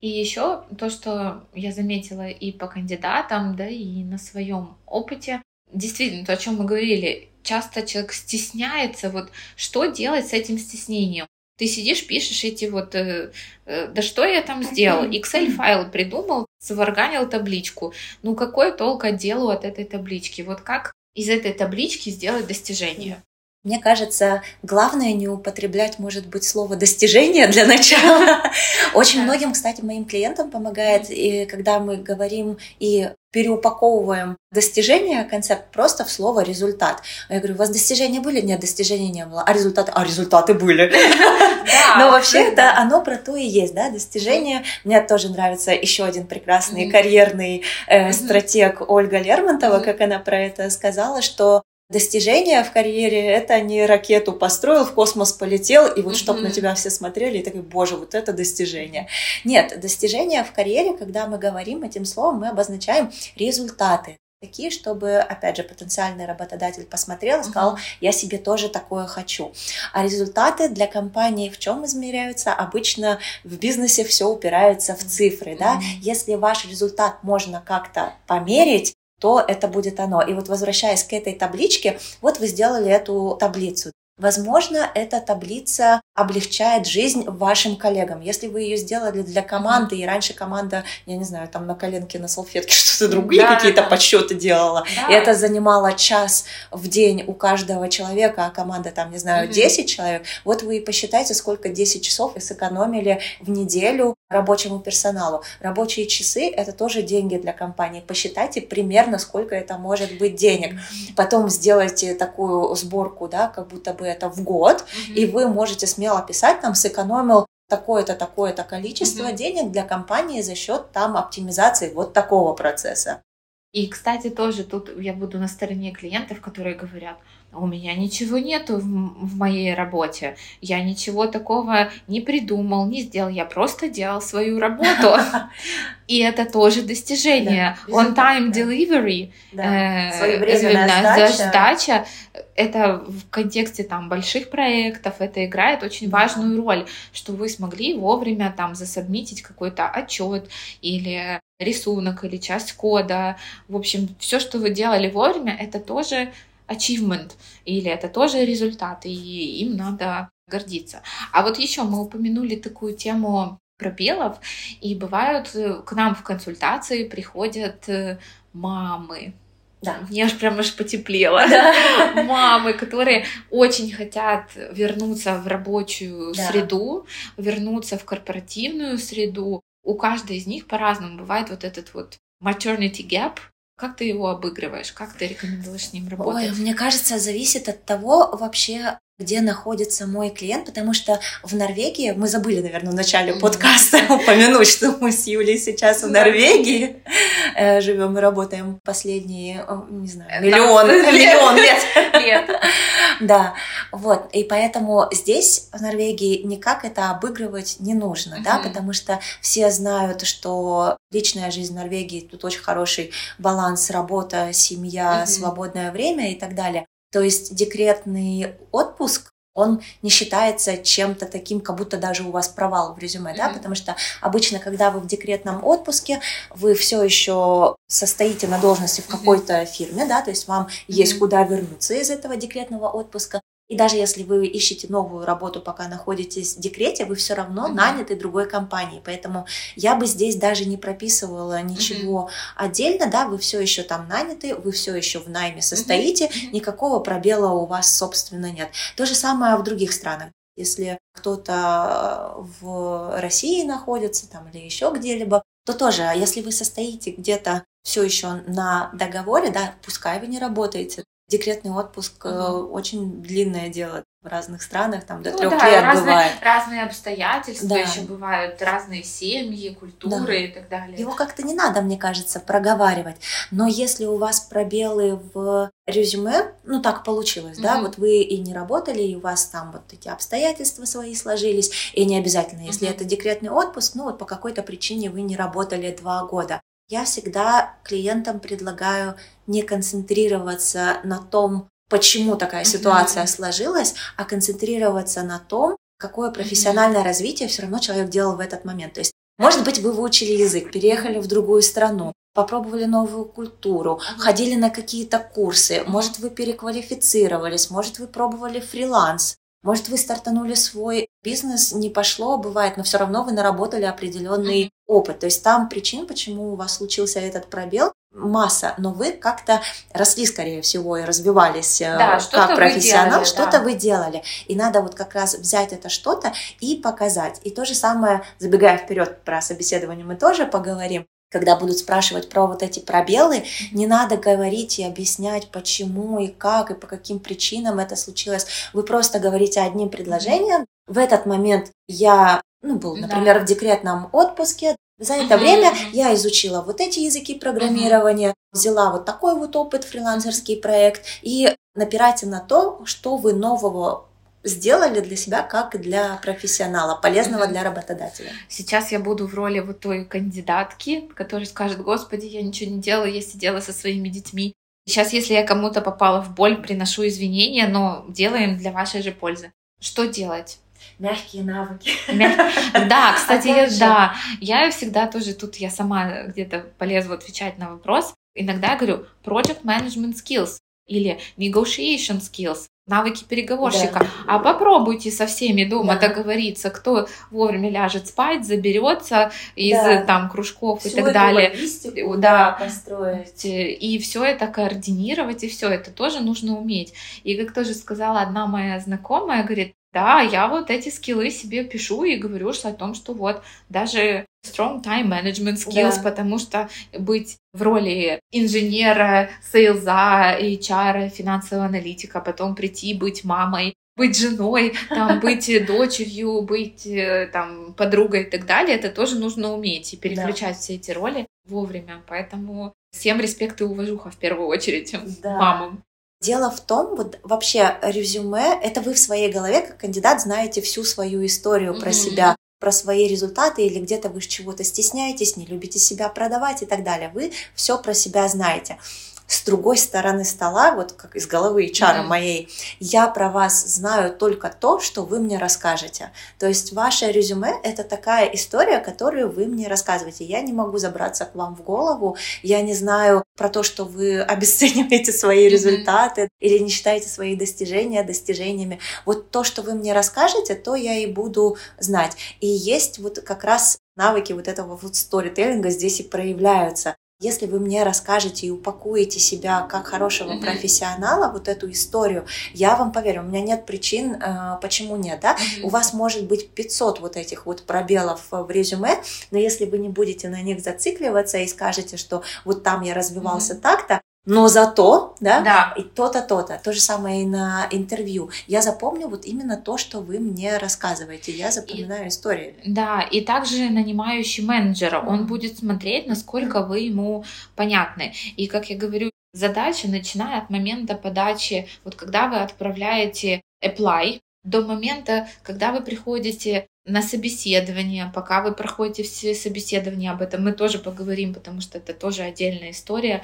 И еще то, что я заметила и по кандидатам, да, и на своем опыте, действительно, то, о чем мы говорили, часто человек стесняется, вот что делать с этим стеснением. Ты сидишь, пишешь эти вот, э, э, да что я там сделал? <clears throat> Excel-файл придумал, сварганил табличку. Ну какой толк отделу от этой таблички? Вот как из этой таблички сделать достижение? Мне кажется, главное не употреблять, может быть, слово достижение для начала. <laughs> Очень многим, кстати, моим клиентам помогает, и когда мы говорим и переупаковываем достижение, концепт просто в слово результат. Я говорю, у вас достижения были? Нет, достижений не было. А результаты? А результаты были. <laughs> Но вообще это оно про то и есть, да, достижение. Мне тоже нравится еще один прекрасный карьерный э, стратег Ольга Лермонтова, как она про это сказала, что достижение в карьере это не ракету построил, в космос полетел, и вот mm-hmm. чтобы на тебя все смотрели и такие, боже, вот это достижение. Нет, достижение в карьере, когда мы говорим этим словом, мы обозначаем результаты такие, чтобы, опять же, потенциальный работодатель посмотрел и сказал, я себе тоже такое хочу. А результаты для компании в чем измеряются? Обычно в бизнесе все упирается в цифры, да. Если ваш результат можно как-то померить, то это будет оно. И вот возвращаясь к этой табличке, вот вы сделали эту таблицу. Возможно, эта таблица облегчает жизнь вашим коллегам. Если вы ее сделали для команды, и раньше команда, я не знаю, там на коленке, на салфетке <laughs> что-то другие да, какие-то да. подсчеты делала, да. и это занимало час в день у каждого человека, а команда там, не знаю, 10 человек, вот вы и посчитайте, сколько 10 часов вы сэкономили в неделю рабочему персоналу. Рабочие часы — это тоже деньги для компании. Посчитайте примерно, сколько это может быть денег. Потом сделайте такую сборку, да, как будто бы это в год, mm-hmm. и вы можете смело писать, там, сэкономил такое-то, такое-то количество mm-hmm. денег для компании за счет там оптимизации вот такого процесса. И, кстати, тоже тут я буду на стороне клиентов, которые говорят, у меня ничего нету в, в моей работе, я ничего такого не придумал, не сделал, я просто делал свою работу. <laughs> И это тоже достижение. On-time delivery, э, сдача, это в контексте там больших проектов, это играет очень важную роль, что вы смогли вовремя там засобмитить какой-то отчет или рисунок или часть кода. В общем, все, что вы делали вовремя, это тоже achievement, или это тоже результат, и им надо гордиться. А вот еще мы упомянули такую тему пробелов, и бывают э, к нам в консультации приходят э, мамы, да. Мне аж прям аж потеплело. Да. <laughs> Мамы, которые очень хотят вернуться в рабочую да. среду, вернуться в корпоративную среду, у каждой из них по-разному бывает вот этот вот maternity gap, как ты его обыгрываешь? Как ты рекомендуешь с ним работать? Ой, мне кажется, зависит от того вообще, где находится мой клиент, потому что в Норвегии, мы забыли, наверное, в начале подкаста <laughs> упомянуть, что мы с Юлей сейчас в Nорвегии э, живем и работаем последние, не знаю, миллион, <laughs> миллион лет. Да, вот, и поэтому здесь, в Норвегии, никак это обыгрывать не нужно, да, потому что все знают, что личная жизнь в Норвегии, тут очень хороший баланс работа, семья, свободное время и так далее. То есть декретный отпуск он не считается чем-то таким, как будто даже у вас провал в резюме, mm-hmm. да, потому что обычно, когда вы в декретном отпуске, вы все еще состоите на должности в какой-то mm-hmm. фирме, да, то есть вам mm-hmm. есть куда вернуться из этого декретного отпуска, и даже если вы ищете новую работу, пока находитесь в декрете, вы все равно mm-hmm. наняты другой компанией. Поэтому я бы здесь даже не прописывала ничего mm-hmm. отдельно, да, вы все еще там наняты, вы все еще в найме состоите, mm-hmm. никакого пробела у вас, собственно, нет. То же самое в других странах. Если кто-то в России находится там или еще где-либо, то тоже, а если вы состоите где-то все еще на договоре, да, пускай вы не работаете, декретный отпуск угу. очень длинное дело в разных странах, там до ну, трех да, лет разные, бывает. Разные обстоятельства да. еще бывают, разные семьи, культуры да. и так далее. Его как-то не надо, мне кажется, проговаривать. Но если у вас пробелы в резюме, ну так получилось, угу. да, вот вы и не работали, и у вас там вот эти обстоятельства свои сложились, и не обязательно, если угу. это декретный отпуск, ну вот по какой-то причине вы не работали два года. Я всегда клиентам предлагаю не концентрироваться на том, почему такая ситуация mm-hmm. сложилась, а концентрироваться на том, какое профессиональное mm-hmm. развитие все равно человек делал в этот момент. То есть, может быть, вы выучили язык, переехали в другую страну, попробовали новую культуру, ходили на какие-то курсы, может, вы переквалифицировались, может, вы пробовали фриланс, может, вы стартанули свой бизнес, не пошло, бывает, но все равно вы наработали определенный опыт. То есть там причин, почему у вас случился этот пробел, масса, но вы как-то росли, скорее всего, и развивались э, да, как профессионал, что-то да. вы делали. И надо вот как раз взять это что-то и показать. И то же самое, забегая вперед про собеседование, мы тоже поговорим когда будут спрашивать про вот эти пробелы, не надо говорить и объяснять, почему и как и по каким причинам это случилось. Вы просто говорите одним предложением. В этот момент я, ну, был, например, да. в декретном отпуске. За это время я изучила вот эти языки программирования, взяла вот такой вот опыт, фрилансерский проект, и напирайте на то, что вы нового сделали для себя, как и для профессионала, полезного mm-hmm. для работодателя. Сейчас я буду в роли вот той кандидатки, которая скажет, господи, я ничего не делала, я сидела со своими детьми. Сейчас, если я кому-то попала в боль, приношу извинения, но делаем для вашей же пользы. Что делать? Мягкие навыки. Да, <laughs> кстати, я, да, я всегда тоже тут, я сама где-то полезу отвечать на вопрос. Иногда я говорю project management skills или negotiation skills навыки переговорщика. Да. А попробуйте со всеми дома да. договориться, кто вовремя ляжет спать, заберется из да. там кружков Всю и так далее. Да, построить. И все это координировать, и все это тоже нужно уметь. И как тоже сказала одна моя знакомая, говорит, Да, я вот эти скиллы себе пишу и говорю что о том, что вот даже strong time management skills, да. потому что быть в роли инженера, сейлза, HR, финансового аналитика, потом прийти быть мамой, быть женой, там, <laughs> быть дочерью, быть э, там, подругой и так далее, это тоже нужно уметь и переключать да. все эти роли вовремя. Поэтому всем респект и уважуха в первую очередь да. мамам. Дело в том, вот вообще резюме, это вы в своей голове как кандидат знаете всю свою историю mm-hmm. про себя, про свои результаты или где-то вы чего-то стесняетесь, не любите себя продавать и так далее. Вы все про себя знаете с другой стороны стола, вот как из головы HR mm-hmm. моей, я про вас знаю только то, что вы мне расскажете. То есть ваше резюме — это такая история, которую вы мне рассказываете. Я не могу забраться к вам в голову, я не знаю про то, что вы <laughs> обесцениваете свои mm-hmm. результаты или не считаете свои достижения достижениями. Вот то, что вы мне расскажете, то я и буду знать. И есть вот как раз навыки вот этого вот сторителлинга здесь и проявляются. Если вы мне расскажете и упакуете себя как хорошего mm-hmm. профессионала, вот эту историю, я вам поверю. У меня нет причин, э, почему нет, да? Mm-hmm. У вас может быть 500 вот этих вот пробелов в резюме, но если вы не будете на них зацикливаться и скажете, что вот там я развивался mm-hmm. так-то, но зато, да, да. и то-то, то-то. То же самое и на интервью. Я запомню вот именно то, что вы мне рассказываете. Я запоминаю и, истории. Да, и также нанимающий менеджера, он будет смотреть, насколько вы ему понятны. И, как я говорю, задача, начиная от момента подачи, вот когда вы отправляете apply, до момента, когда вы приходите на собеседование, пока вы проходите все собеседования, об этом мы тоже поговорим, потому что это тоже отдельная история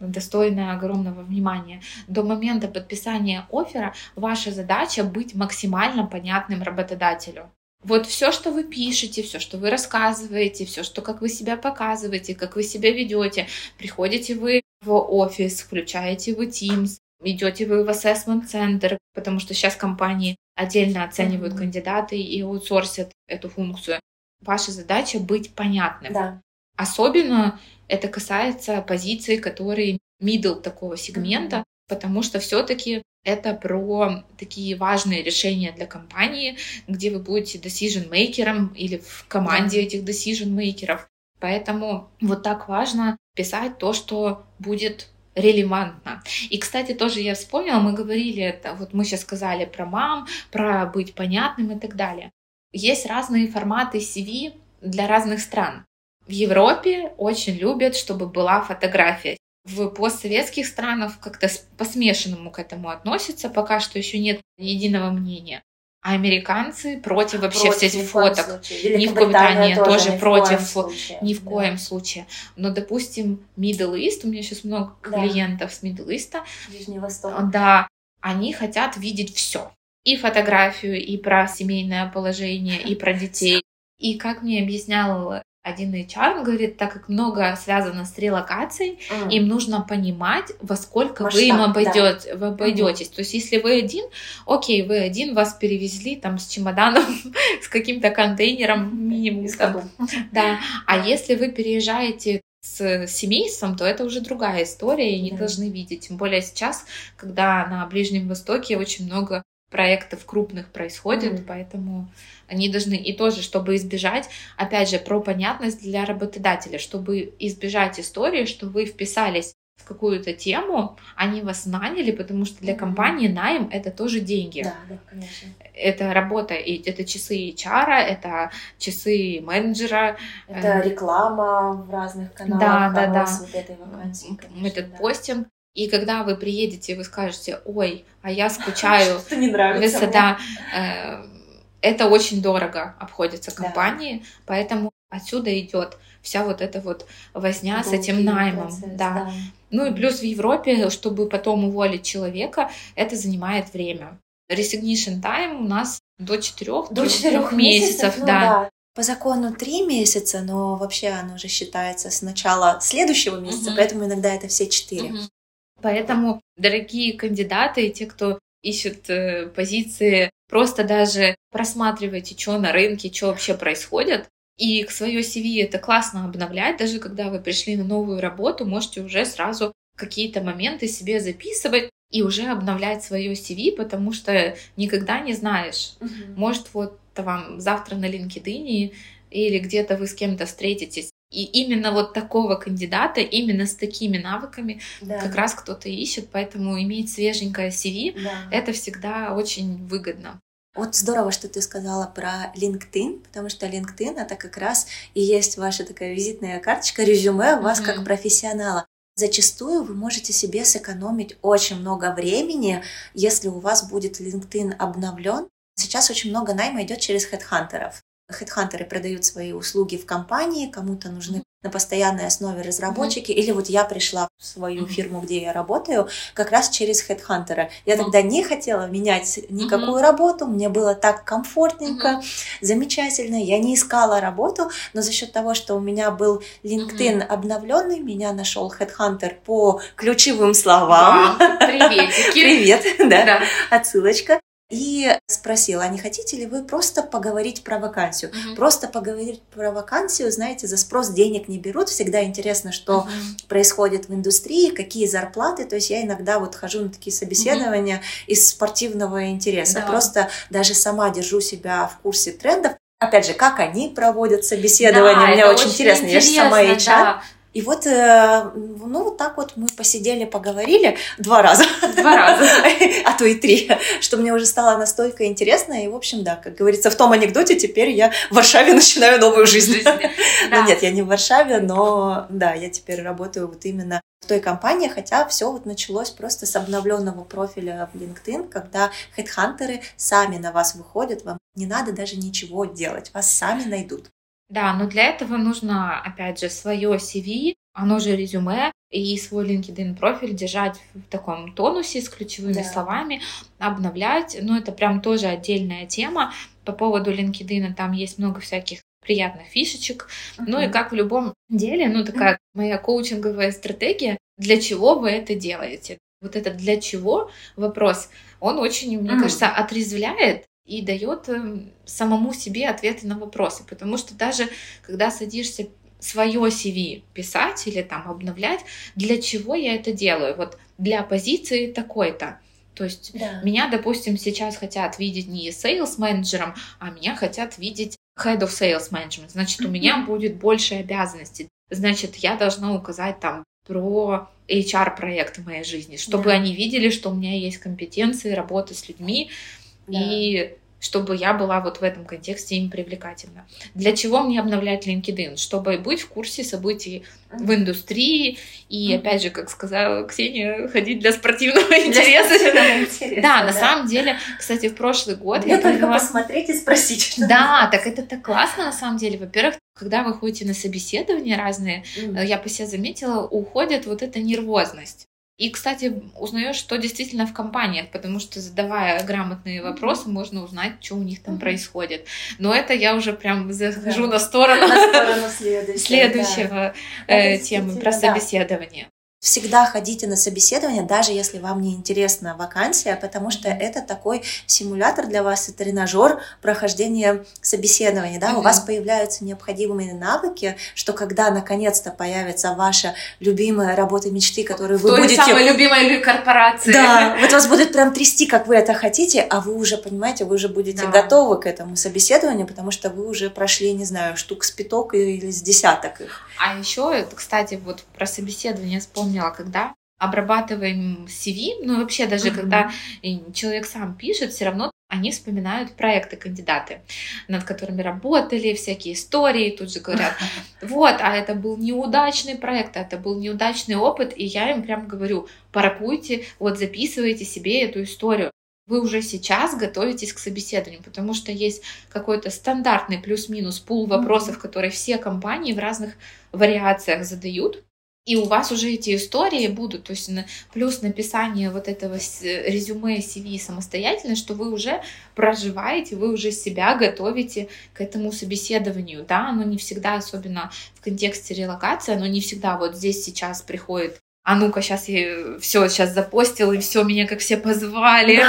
достойная огромного внимания. До момента подписания оффера ваша задача быть максимально понятным работодателю. Вот все, что вы пишете, все, что вы рассказываете, все, что как вы себя показываете, как вы себя ведете, приходите вы в офис, включаете вы Teams, идете вы в assessment центр, потому что сейчас компании отдельно оценивают mm-hmm. кандидаты и аутсорсят эту функцию. Ваша задача быть понятным. Да. Особенно это касается позиций, которые middle такого сегмента, потому что все-таки это про такие важные решения для компании, где вы будете decision-мейкером или в команде этих decision-мейкеров. Поэтому вот так важно писать то, что будет релевантно. И, кстати, тоже я вспомнила, мы говорили это, вот мы сейчас сказали про мам, про быть понятным и так далее. Есть разные форматы CV для разных стран. В Европе очень любят, чтобы была фотография. В постсоветских странах как-то по-смешанному к этому относятся, пока что еще нет единого мнения. А американцы против вообще против всех фоток. Ни в Британии тоже, тоже против, случае. ни в да. коем случае. Но, допустим, Middle East, у меня сейчас много да. клиентов с Middle East. Ближний Восток. Да, они хотят видеть все. И фотографию, и про семейное положение, и про детей. И как мне объяснял один HR говорит, так как много связано с релокацией, mm. им нужно понимать, во сколько Масштаб, вы им обойдете, да. вы обойдетесь. Mm. То есть, если вы один, окей, вы один, вас перевезли там с чемоданом, <laughs> с каким-то контейнером минимум. Да. А если вы переезжаете с семейством, то это уже другая история, и да. должны видеть. Тем более сейчас, когда на Ближнем Востоке очень много проектов крупных происходит, mm. поэтому они должны и тоже, чтобы избежать, опять же, про понятность для работодателя, чтобы избежать истории, что вы вписались в какую-то тему, они вас наняли, потому что для компании найм это тоже деньги. Да, да, конечно. Это работа, и это часы HR, это часы менеджера. Это э, реклама в разных каналах. Да, да, да. Вот этой вакансии, конечно, Этот да. постинг. И когда вы приедете, вы скажете, ой, а я <laughs> скучаю. Что не нравится. Да, э, это очень дорого обходится компании, да. поэтому отсюда идет вся вот эта вот возня Долгий с этим наймом. Процесс, да. да. Ну и плюс в Европе, чтобы потом уволить человека, это занимает время. Resignation time у нас до четырех до четырех месяцев, месяцев ну, да. да. По закону три месяца, но вообще оно уже считается с начала следующего месяца, угу. поэтому иногда это все четыре. Угу. Поэтому, дорогие кандидаты и те, кто ищет э, позиции Просто даже просматривайте, что на рынке, что вообще происходит. И к свое CV это классно обновлять, даже когда вы пришли на новую работу, можете уже сразу какие-то моменты себе записывать, и уже обновлять свое CV, потому что никогда не знаешь. Угу. Может, вот вам завтра на LinkedIn или где-то вы с кем-то встретитесь, и именно вот такого кандидата, именно с такими навыками да. как раз кто-то ищет, поэтому иметь свеженькое CV да. это всегда очень выгодно. Вот здорово, что ты сказала про LinkedIn, потому что LinkedIn это как раз и есть ваша такая визитная карточка, резюме вас mm-hmm. как профессионала. Зачастую вы можете себе сэкономить очень много времени, если у вас будет LinkedIn обновлен. Сейчас очень много найма идет через хедхантеров. Хедхантеры продают свои услуги в компании, кому-то нужны на постоянной основе разработчики, mm-hmm. или вот я пришла в свою mm-hmm. фирму, где я работаю, как раз через хедхантера. Я mm-hmm. тогда не хотела менять никакую mm-hmm. работу, мне было так комфортненько, mm-hmm. замечательно, я не искала работу, но за счет того, что у меня был LinkedIn mm-hmm. обновленный, меня нашел хедхантер по ключевым словам. Wow. Приветики. <laughs> Привет, <laughs> да, да, отсылочка и спросила, а не хотите ли вы просто поговорить про вакансию? Uh-huh. Просто поговорить про вакансию, знаете, за спрос денег не берут. Всегда интересно, что uh-huh. происходит в индустрии, какие зарплаты. То есть я иногда вот хожу на такие собеседования uh-huh. из спортивного интереса. Да. Просто даже сама держу себя в курсе трендов. Опять же, как они проводят собеседование, да, мне очень, очень интересно. интересно. Я же сама HR. Да. И вот, э, ну, вот так вот мы посидели, поговорили два раза. Два раза. <laughs> А то и три. Что мне уже стало настолько интересно. И, в общем, да, как говорится в том анекдоте, теперь я в Варшаве начинаю новую жизнь. <laughs> Ну, нет, я не в Варшаве, но, да, я теперь работаю вот именно в той компании, хотя все вот началось просто с обновленного профиля в LinkedIn, когда хедхантеры сами на вас выходят, вам не надо даже ничего делать, вас сами найдут. Да, но для этого нужно, опять же, свое CV, оно же резюме, и свой LinkedIn профиль держать в таком тонусе с ключевыми да. словами, обновлять. Ну, это прям тоже отдельная тема. По поводу LinkedIn там есть много всяких приятных фишечек. Uh-huh. Ну и как в любом деле, ну такая моя коучинговая стратегия, для чего вы это делаете? Вот это для чего вопрос, он очень, мне uh-huh. кажется, отрезвляет и дает эм, самому себе ответы на вопросы. Потому что даже когда садишься свое CV писать или там обновлять, для чего я это делаю? Вот для позиции такой-то. То есть да. меня, допустим, сейчас хотят видеть не sales менеджером, а меня хотят видеть head of sales management. Значит, у меня будет больше обязанностей. Значит, я должна указать там про HR-проект в моей жизни, чтобы да. они видели, что у меня есть компетенции работы с людьми, да. и чтобы я была вот в этом контексте им привлекательна. Для чего мне обновлять LinkedIn? Чтобы быть в курсе событий в индустрии и, опять же, как сказала Ксения, ходить для спортивного интереса. <laughs> Да, на самом деле, кстати, в прошлый год я только посмотреть и спросить. Да, так это так классно на самом деле. Во-первых, когда вы ходите на собеседования разные, я по себе заметила, уходит вот эта нервозность. И, кстати, узнаешь, что действительно в компаниях, потому что задавая грамотные вопросы, можно узнать, что у них там mm-hmm. происходит. Но это я уже прям захожу да. на сторону, на сторону следующего, да. э, темы про собеседование. Всегда ходите на собеседование, даже если вам не интересна вакансия, потому что это такой симулятор для вас и тренажер прохождения собеседования. Да? Mm-hmm. У вас появляются необходимые навыки, что когда наконец-то появится ваша любимая работа мечты, которую вы Той будете... самой любимой корпорации. Да, вот вас будет прям трясти, как вы это хотите, а вы уже, понимаете, вы уже будете да. готовы к этому собеседованию, потому что вы уже прошли, не знаю, штук с пяток или с десяток их. А еще, кстати, вот про собеседование вспомнила, когда обрабатываем CV, ну вообще даже mm-hmm. когда человек сам пишет, все равно они вспоминают проекты кандидаты, над которыми работали, всякие истории, тут же говорят, <laughs> вот, а это был неудачный проект, а это был неудачный опыт, и я им прям говорю, паркуйте, вот записывайте себе эту историю. Вы уже сейчас готовитесь к собеседованию, потому что есть какой-то стандартный плюс-минус пул вопросов, которые все компании в разных вариациях задают, и у вас уже эти истории будут, то есть плюс написание вот этого резюме CV самостоятельно, что вы уже проживаете, вы уже себя готовите к этому собеседованию, да, оно не всегда, особенно в контексте релокации, оно не всегда вот здесь сейчас приходит а ну-ка, сейчас я все сейчас запостил, и все, меня как все позвали.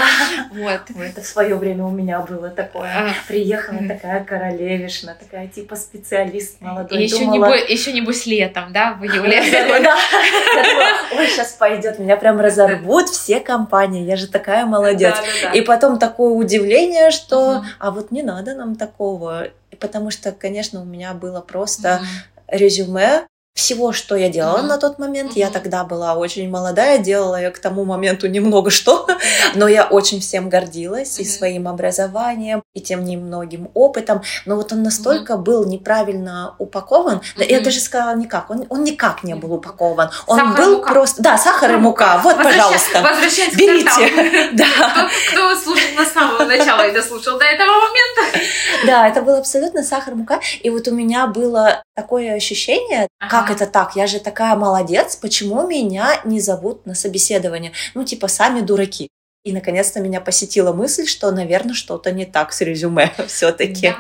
Вот. Это в свое время у меня было такое. А. Приехала такая королевишна, такая типа специалист молодой. Еще, небось, еще небось летом, да, в июле. <laughs> ой, сейчас пойдет, меня прям разорвут все компании, я же такая молодец. И потом такое удивление, что, а вот не надо нам такого, потому что, конечно, у меня было просто резюме всего, что я делала mm-hmm. на тот момент. Mm-hmm. Я тогда была очень молодая, делала я к тому моменту немного что, <laughs> но я очень всем гордилась mm-hmm. и своим образованием, и тем немногим опытом. Но вот он настолько mm-hmm. был неправильно упакован, mm-hmm. я даже сказала никак, он, он никак не был упакован. Он сахар, был мука. просто... Да, сахар и мука, вот, Возвращ... пожалуйста, берите. <laughs> <laughs> да. Кто, кто слушал на самого начала и дослушал до этого момента? Да, это был абсолютно сахар, мука. И вот у меня было такое ощущение, ага. как это так? Я же такая молодец, почему меня не зовут на собеседование? Ну, типа, сами дураки. И наконец-то меня посетила мысль, что, наверное, что-то не так с резюме <laughs> все-таки. Да.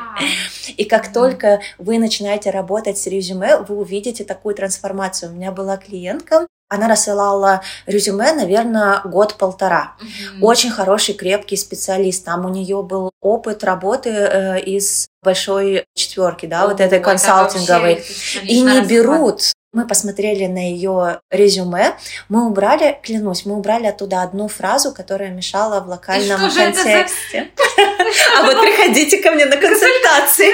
И как mm только вы начинаете работать с резюме, вы увидите такую трансформацию. У меня была клиентка, она рассылала резюме, наверное, год-полтора. Mm-hmm. Очень хороший, крепкий специалист. Там у нее был опыт работы э, из большой четверки, да, О, вот этой консалтинговой. И не берут мы посмотрели на ее резюме, мы убрали, клянусь, мы убрали оттуда одну фразу, которая мешала в локальном контексте. <laughs> А вот приходите ко мне на консультации,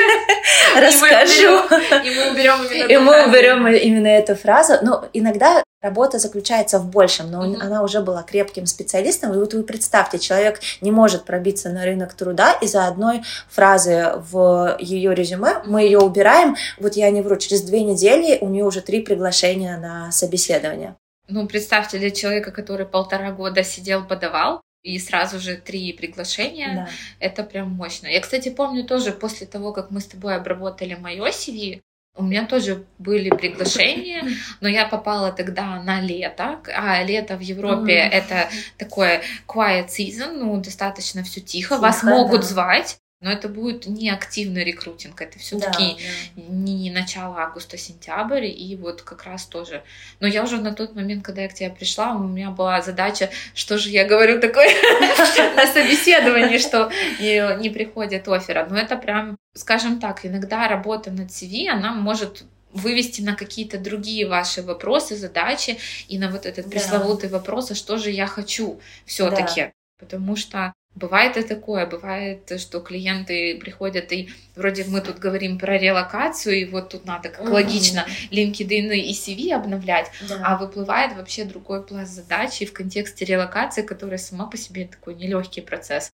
расскажу. И мы уберем именно И мы уберем именно эту фразу. Но иногда работа заключается в большем, но mm-hmm. она уже была крепким специалистом. И вот вы представьте, человек не может пробиться на рынок труда из-за одной фразы в ее резюме. Мы ее убираем. Вот я не вру, через две недели у нее уже три приглашения на собеседование. Ну, представьте, для человека, который полтора года сидел, подавал, и сразу же три приглашения. Да. Это прям мощно. Я, кстати, помню тоже после того, как мы с тобой обработали мое CV, у меня тоже были приглашения, <laughs> но я попала тогда на лето, а лето в Европе mm. это такое quiet season, ну достаточно все тихо, тихо вас могут да. звать, но это будет не активный рекрутинг, это все-таки да, да. не начало августа, сентябрь, и вот как раз тоже. Но я уже на тот момент, когда я к тебе пришла, у меня была задача, что же я говорю такое <laughs> на собеседовании, что не приходит оффера. Но это прям, скажем так, иногда работа над CV, она может вывести на какие-то другие ваши вопросы, задачи и на вот этот пресловутый вопрос, а что же я хочу все-таки. Потому что Бывает и такое, бывает, что клиенты приходят и вроде мы тут говорим про релокацию, и вот тут надо как mm-hmm. логично LinkedIn и CV обновлять, да. а выплывает вообще другой пласт задачи в контексте релокации, которая сама по себе такой нелегкий процесс.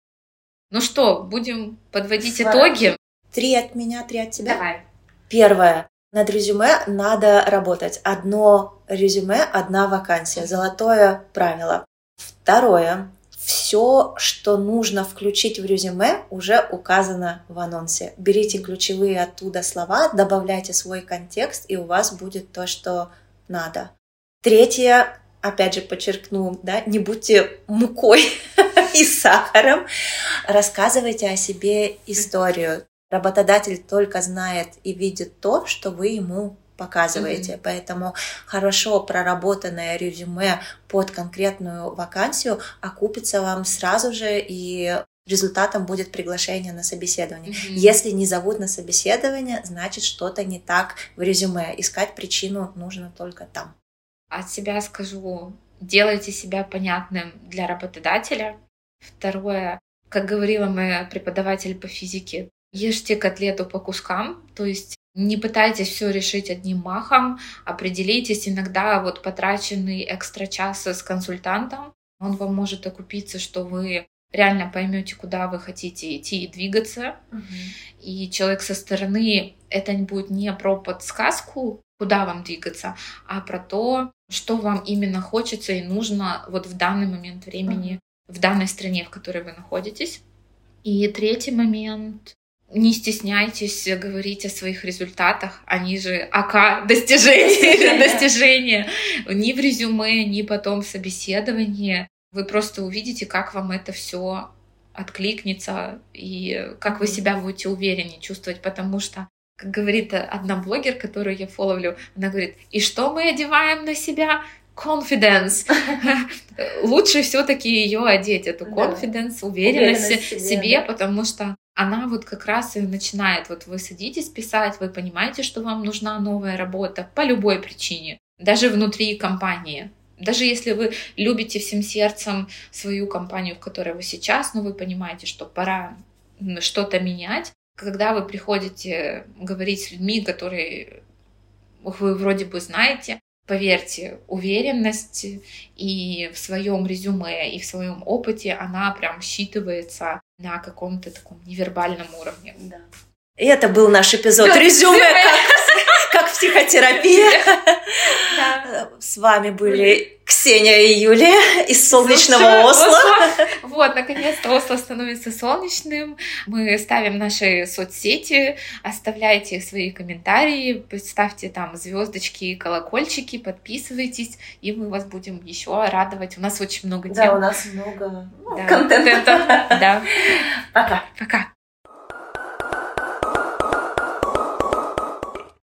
Ну что, будем подводить Свар... итоги? Три от меня, три от тебя. Давай. Первое. Над резюме надо работать. Одно резюме, одна вакансия. Золотое правило. Второе все, что нужно включить в резюме, уже указано в анонсе. Берите ключевые оттуда слова, добавляйте свой контекст, и у вас будет то, что надо. Третье, опять же подчеркну, да, не будьте мукой <laughs> и сахаром, рассказывайте о себе историю. Работодатель только знает и видит то, что вы ему показываете. Mm-hmm. Поэтому хорошо проработанное резюме под конкретную вакансию окупится вам сразу же и результатом будет приглашение на собеседование. Mm-hmm. Если не зовут на собеседование, значит что-то не так в резюме. Искать причину нужно только там. От себя скажу, делайте себя понятным для работодателя. Второе, как говорила моя преподаватель по физике, ешьте котлету по кускам, то есть не пытайтесь все решить одним махом, определитесь иногда вот потраченный экстра час с консультантом, он вам может окупиться, что вы реально поймете, куда вы хотите идти и двигаться. Угу. И человек со стороны это будет не про подсказку, куда вам двигаться, а про то, что вам именно хочется и нужно вот в данный момент времени, угу. в данной стране, в которой вы находитесь. И третий момент не стесняйтесь говорить о своих результатах, они же АК достижения, достижения. Ни в резюме, ни потом в собеседовании. Вы просто увидите, как вам это все откликнется и как вы себя будете увереннее чувствовать, потому что как говорит одна блогер, которую я фоловлю, она говорит, и что мы одеваем на себя? confidence. <laughs> Лучше все-таки ее одеть, эту confidence, уверенность, в себе, потому что она вот как раз и начинает, вот вы садитесь писать, вы понимаете, что вам нужна новая работа по любой причине, даже внутри компании. Даже если вы любите всем сердцем свою компанию, в которой вы сейчас, но вы понимаете, что пора что-то менять, когда вы приходите говорить с людьми, которые вы вроде бы знаете, поверьте, уверенность и в своем резюме, и в своем опыте, она прям считывается на каком-то таком невербальном уровне. Да. И это был наш эпизод резюме, как, <laughs> как психотерапия. Да. С вами были Ксения и Юлия из солнечного Осло. Осло. Вот, наконец-то Осло становится солнечным. Мы ставим наши соцсети, оставляйте свои комментарии, ставьте там звездочки, колокольчики, подписывайтесь, и мы вас будем еще радовать. У нас очень много тем. Да, у нас много да, контента. Да. Пока. Пока.